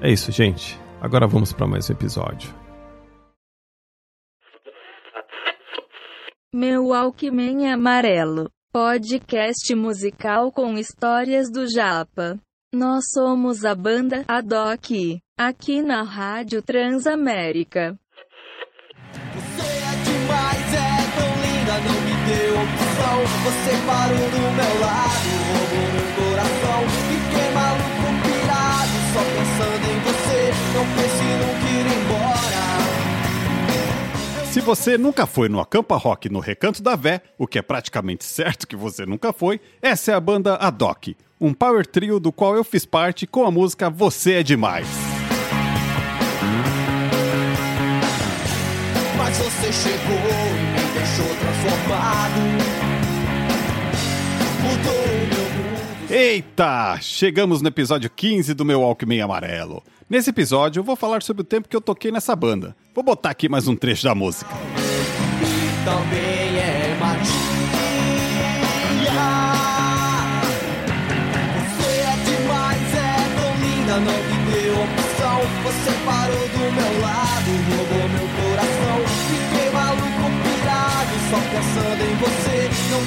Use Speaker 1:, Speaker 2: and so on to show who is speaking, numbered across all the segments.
Speaker 1: É isso, gente. Agora vamos para mais um episódio.
Speaker 2: Meu Alckmin Amarelo. Podcast musical com histórias do Japa. Nós somos a banda Adoc, aqui na Rádio Transamérica.
Speaker 3: Você é demais, é tão linda, não me deu opção. Você parou do meu lado, roubou meu coração. Não ir embora.
Speaker 4: Se você nunca foi no Acampa Rock no Recanto da Vé, o que é praticamente certo que você nunca foi, essa é a banda Adoc, um power trio do qual eu fiz parte com a música Você é Demais.
Speaker 3: Mas você chegou e me deixou transformado.
Speaker 4: Eita! Chegamos no episódio 15 do meu Alckmin Amarelo. Nesse episódio eu vou falar sobre o tempo que eu toquei nessa banda. Vou botar aqui mais um trecho da música.
Speaker 3: É é é pensando em você. Não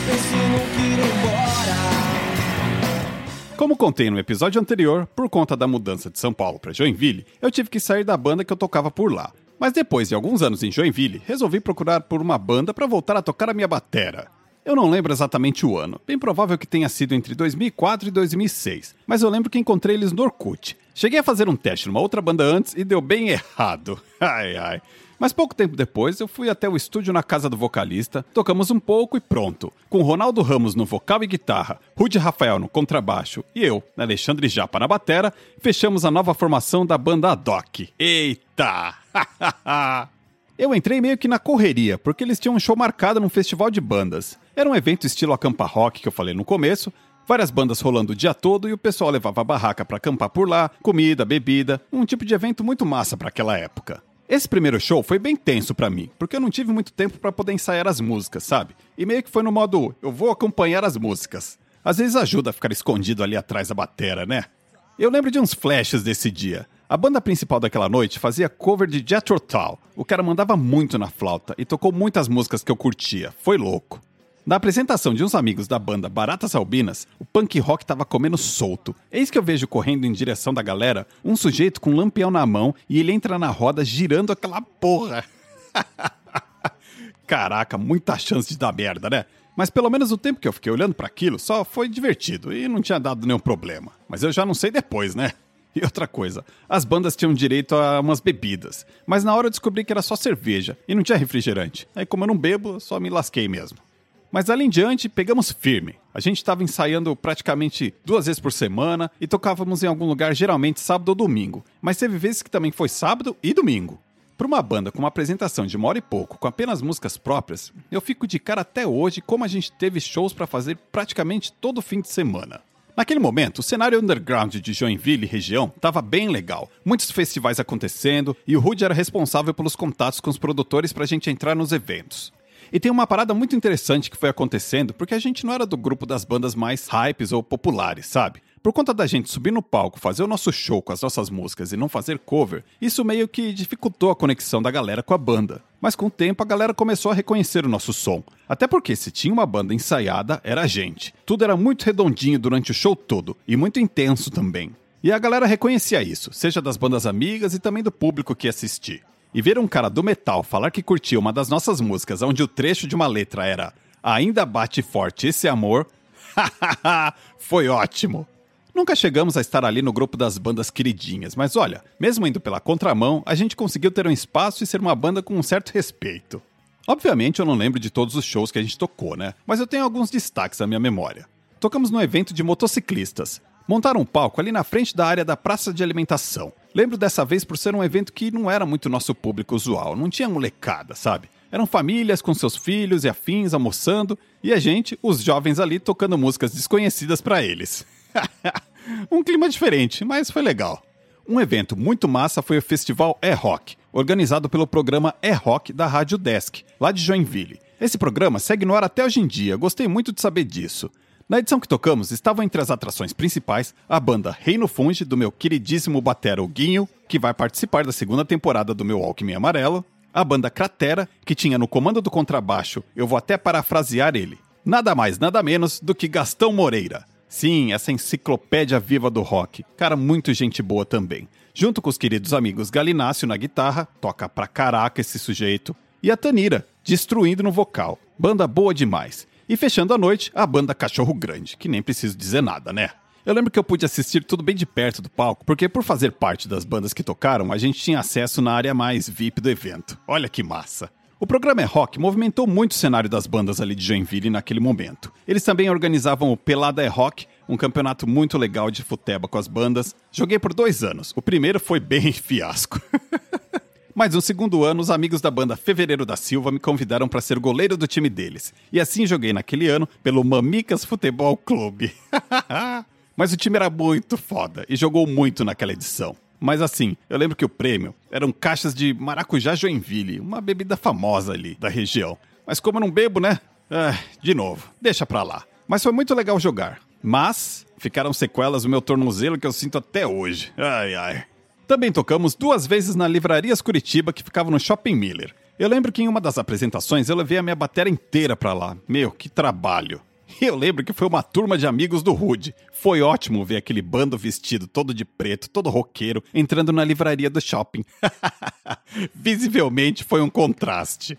Speaker 3: ir embora.
Speaker 4: Como contei no episódio anterior, por conta da mudança de São Paulo para Joinville, eu tive que sair da banda que eu tocava por lá. Mas depois de alguns anos em Joinville, resolvi procurar por uma banda para voltar a tocar a minha batera. Eu não lembro exatamente o ano, bem provável que tenha sido entre 2004 e 2006, mas eu lembro que encontrei eles no Orkut. Cheguei a fazer um teste numa outra banda antes e deu bem errado. Ai ai. Mas pouco tempo depois, eu fui até o estúdio na casa do vocalista, tocamos um pouco e pronto. Com Ronaldo Ramos no vocal e guitarra, Rude Rafael no contrabaixo e eu, Alexandre Japa na batera, fechamos a nova formação da banda Adoc. Eita! eu entrei meio que na correria, porque eles tinham um show marcado num festival de bandas. Era um evento estilo acampa rock que eu falei no começo, várias bandas rolando o dia todo e o pessoal levava a barraca pra acampar por lá, comida, bebida, um tipo de evento muito massa para aquela época. Esse primeiro show foi bem tenso pra mim, porque eu não tive muito tempo pra poder ensaiar as músicas, sabe? E meio que foi no modo, eu vou acompanhar as músicas. Às vezes ajuda a ficar escondido ali atrás da batera, né? Eu lembro de uns flashes desse dia. A banda principal daquela noite fazia cover de Jethro Tull. O cara mandava muito na flauta e tocou muitas músicas que eu curtia. Foi louco. Na apresentação de uns amigos da banda Baratas Albinas, o punk rock tava comendo solto. Eis que eu vejo correndo em direção da galera um sujeito com um lampião na mão e ele entra na roda girando aquela porra. Caraca, muita chance de dar merda, né? Mas pelo menos o tempo que eu fiquei olhando para aquilo só foi divertido e não tinha dado nenhum problema. Mas eu já não sei depois, né? E outra coisa, as bandas tinham direito a umas bebidas, mas na hora eu descobri que era só cerveja e não tinha refrigerante. Aí como eu não bebo, só me lasquei mesmo. Mas ali em diante, pegamos firme. A gente estava ensaiando praticamente duas vezes por semana e tocávamos em algum lugar, geralmente sábado ou domingo. Mas teve vezes que também foi sábado e domingo. Para uma banda com uma apresentação de uma hora e pouco, com apenas músicas próprias, eu fico de cara até hoje como a gente teve shows para fazer praticamente todo fim de semana. Naquele momento, o cenário underground de Joinville e região estava bem legal. Muitos festivais acontecendo e o Rude era responsável pelos contatos com os produtores para a gente entrar nos eventos. E tem uma parada muito interessante que foi acontecendo, porque a gente não era do grupo das bandas mais hypes ou populares, sabe? Por conta da gente subir no palco, fazer o nosso show com as nossas músicas e não fazer cover, isso meio que dificultou a conexão da galera com a banda. Mas com o tempo a galera começou a reconhecer o nosso som. Até porque se tinha uma banda ensaiada, era a gente. Tudo era muito redondinho durante o show todo e muito intenso também. E a galera reconhecia isso, seja das bandas amigas e também do público que assistia. E ver um cara do metal falar que curtia uma das nossas músicas, onde o trecho de uma letra era Ainda bate forte esse amor, foi ótimo. Nunca chegamos a estar ali no grupo das bandas queridinhas, mas olha, mesmo indo pela contramão, a gente conseguiu ter um espaço e ser uma banda com um certo respeito. Obviamente eu não lembro de todos os shows que a gente tocou, né? Mas eu tenho alguns destaques na minha memória. Tocamos num evento de motociclistas. Montaram um palco ali na frente da área da praça de alimentação. Lembro dessa vez por ser um evento que não era muito nosso público usual, não tinha molecada, sabe? Eram famílias com seus filhos e afins almoçando e a gente, os jovens ali, tocando músicas desconhecidas para eles. um clima diferente, mas foi legal. Um evento muito massa foi o Festival E-Rock, organizado pelo programa E-Rock da Rádio Desk, lá de Joinville. Esse programa segue no ar até hoje em dia, gostei muito de saber disso. Na edição que tocamos, estavam entre as atrações principais a banda Reino Funge, do meu queridíssimo batero Guinho, que vai participar da segunda temporada do meu Alckmin Amarelo, a banda Cratera, que tinha no comando do contrabaixo, eu vou até parafrasear ele, nada mais, nada menos do que Gastão Moreira. Sim, essa enciclopédia viva do rock, cara muito gente boa também. Junto com os queridos amigos Galinácio na guitarra, toca pra caraca esse sujeito, e a Tanira, destruindo no vocal. Banda boa demais. E fechando a noite, a banda Cachorro Grande, que nem preciso dizer nada, né? Eu lembro que eu pude assistir tudo bem de perto do palco, porque por fazer parte das bandas que tocaram, a gente tinha acesso na área mais VIP do evento. Olha que massa! O programa É Rock movimentou muito o cenário das bandas ali de Joinville naquele momento. Eles também organizavam o Pelada É Rock, um campeonato muito legal de futeba com as bandas. Joguei por dois anos. O primeiro foi bem fiasco. Mas no segundo ano, os amigos da banda Fevereiro da Silva me convidaram para ser goleiro do time deles. E assim joguei naquele ano pelo Mamicas Futebol Clube. Mas o time era muito foda e jogou muito naquela edição. Mas assim, eu lembro que o prêmio eram caixas de maracujá Joinville, uma bebida famosa ali da região. Mas como eu não bebo, né? Ah, de novo, deixa pra lá. Mas foi muito legal jogar. Mas ficaram sequelas no meu tornozelo que eu sinto até hoje. Ai, ai. Também tocamos duas vezes na Livrarias Curitiba, que ficava no Shopping Miller. Eu lembro que em uma das apresentações eu levei a minha bateria inteira pra lá. Meu, que trabalho. Eu lembro que foi uma turma de amigos do Rude. Foi ótimo ver aquele bando vestido todo de preto, todo roqueiro, entrando na livraria do shopping. Visivelmente foi um contraste.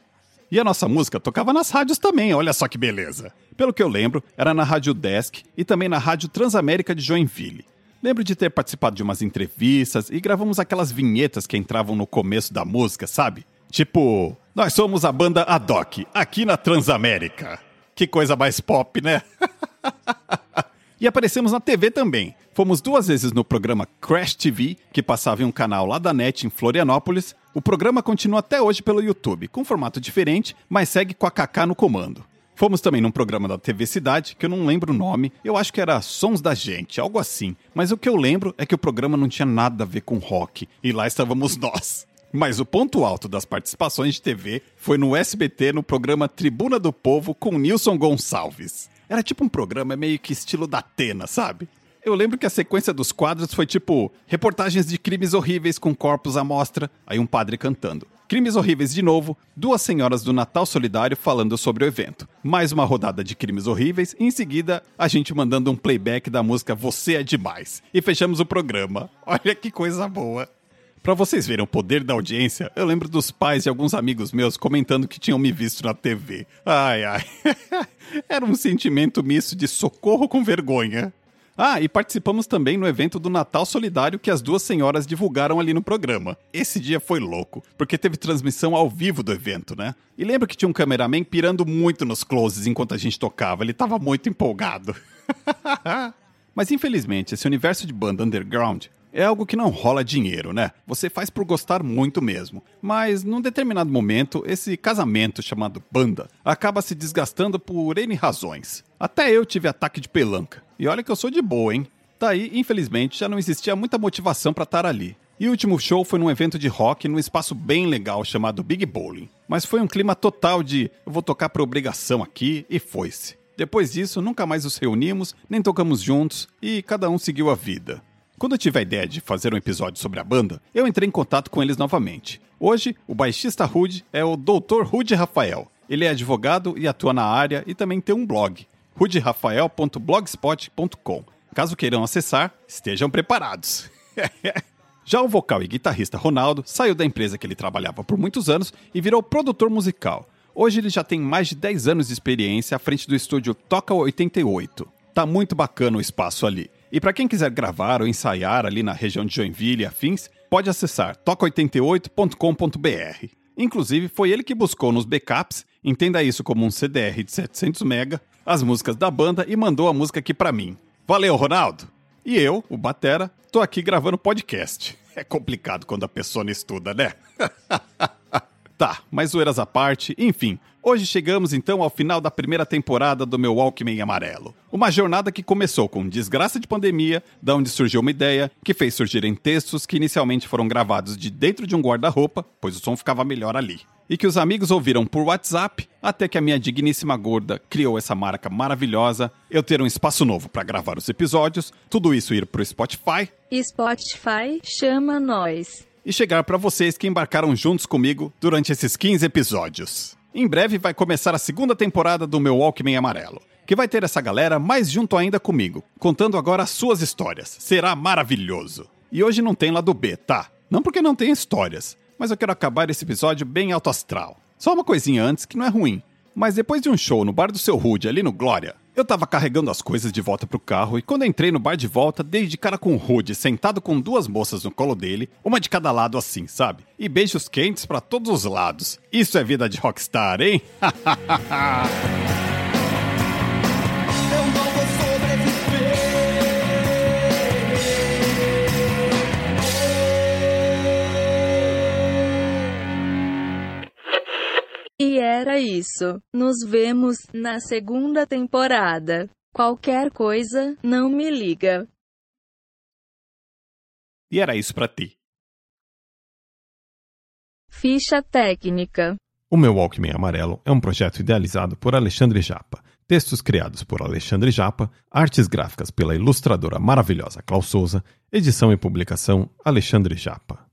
Speaker 4: E a nossa música tocava nas rádios também, olha só que beleza. Pelo que eu lembro, era na Rádio Desk e também na Rádio Transamérica de Joinville. Lembro de ter participado de umas entrevistas e gravamos aquelas vinhetas que entravam no começo da música, sabe? Tipo, nós somos a banda Adoc, aqui na Transamérica. Que coisa mais pop, né? e aparecemos na TV também. Fomos duas vezes no programa Crash TV, que passava em um canal lá da NET em Florianópolis. O programa continua até hoje pelo YouTube, com formato diferente, mas segue com a Kaká no comando. Fomos também num programa da TV Cidade, que eu não lembro o nome, eu acho que era Sons da Gente, algo assim. Mas o que eu lembro é que o programa não tinha nada a ver com rock, e lá estávamos nós. Mas o ponto alto das participações de TV foi no SBT no programa Tribuna do Povo com Nilson Gonçalves. Era tipo um programa meio que estilo da Atena, sabe? Eu lembro que a sequência dos quadros foi tipo reportagens de crimes horríveis com corpos à mostra, aí um padre cantando. Crimes Horríveis de novo, duas senhoras do Natal Solidário falando sobre o evento. Mais uma rodada de Crimes Horríveis em seguida a gente mandando um playback da música Você é Demais. E fechamos o programa. Olha que coisa boa. Para vocês verem o poder da audiência, eu lembro dos pais e alguns amigos meus comentando que tinham me visto na TV. Ai, ai. Era um sentimento misto de socorro com vergonha. Ah, e participamos também no evento do Natal Solidário que as duas senhoras divulgaram ali no programa. Esse dia foi louco, porque teve transmissão ao vivo do evento, né? E lembro que tinha um cameraman pirando muito nos closes enquanto a gente tocava, ele tava muito empolgado. Mas infelizmente, esse universo de banda underground é algo que não rola dinheiro, né? Você faz por gostar muito mesmo. Mas num determinado momento, esse casamento chamado banda acaba se desgastando por N razões. Até eu tive ataque de pelanca. E olha que eu sou de boa, hein? Daí, infelizmente, já não existia muita motivação para estar ali. E o último show foi num evento de rock num espaço bem legal chamado Big Bowling. Mas foi um clima total de eu vou tocar por obrigação aqui e foi-se. Depois disso, nunca mais nos reunimos, nem tocamos juntos e cada um seguiu a vida. Quando eu tive a ideia de fazer um episódio sobre a banda, eu entrei em contato com eles novamente. Hoje, o baixista Rude é o Dr. Rude Rafael. Ele é advogado e atua na área e também tem um blog, ruderafael.blogspot.com. Caso queiram acessar, estejam preparados. Já o vocal e guitarrista Ronaldo saiu da empresa que ele trabalhava por muitos anos e virou produtor musical. Hoje ele já tem mais de 10 anos de experiência à frente do estúdio Toca 88. Tá muito bacana o espaço ali. E para quem quiser gravar ou ensaiar ali na região de Joinville e afins, pode acessar toca88.com.br. Inclusive, foi ele que buscou nos backups, entenda isso como um CDR de 700 MB, as músicas da banda e mandou a música aqui para mim. Valeu, Ronaldo! E eu, o Batera, tô aqui gravando podcast. É complicado quando a pessoa não estuda, né? Tá, mas zoeiras à parte, enfim. Hoje chegamos então ao final da primeira temporada do meu Walkman Amarelo. Uma jornada que começou com desgraça de pandemia, da onde surgiu uma ideia, que fez surgirem textos que inicialmente foram gravados de dentro de um guarda-roupa, pois o som ficava melhor ali. E que os amigos ouviram por WhatsApp, até que a minha digníssima gorda criou essa marca maravilhosa, eu ter um espaço novo para gravar os episódios, tudo isso ir pro Spotify.
Speaker 2: Spotify chama nós
Speaker 4: e chegar para vocês que embarcaram juntos comigo durante esses 15 episódios. Em breve vai começar a segunda temporada do meu Walkman Amarelo, que vai ter essa galera mais junto ainda comigo, contando agora as suas histórias. Será maravilhoso. E hoje não tem lado B, tá? Não porque não tem histórias, mas eu quero acabar esse episódio bem alto astral. Só uma coisinha antes que não é ruim. Mas depois de um show no bar do seu Rude ali no Glória, eu tava carregando as coisas de volta pro carro e quando entrei no bar de volta, dei de cara com o Rude sentado com duas moças no colo dele, uma de cada lado assim, sabe? E beijos quentes para todos os lados. Isso é vida de rockstar, hein?
Speaker 3: Eu
Speaker 2: era isso. Nos vemos na segunda temporada. Qualquer coisa, não me liga.
Speaker 4: E era isso pra ti.
Speaker 2: Ficha técnica.
Speaker 1: O meu Walkman Amarelo é um projeto idealizado por Alexandre Japa. Textos criados por Alexandre Japa, artes gráficas pela ilustradora maravilhosa Klaus Souza, edição e publicação Alexandre Japa.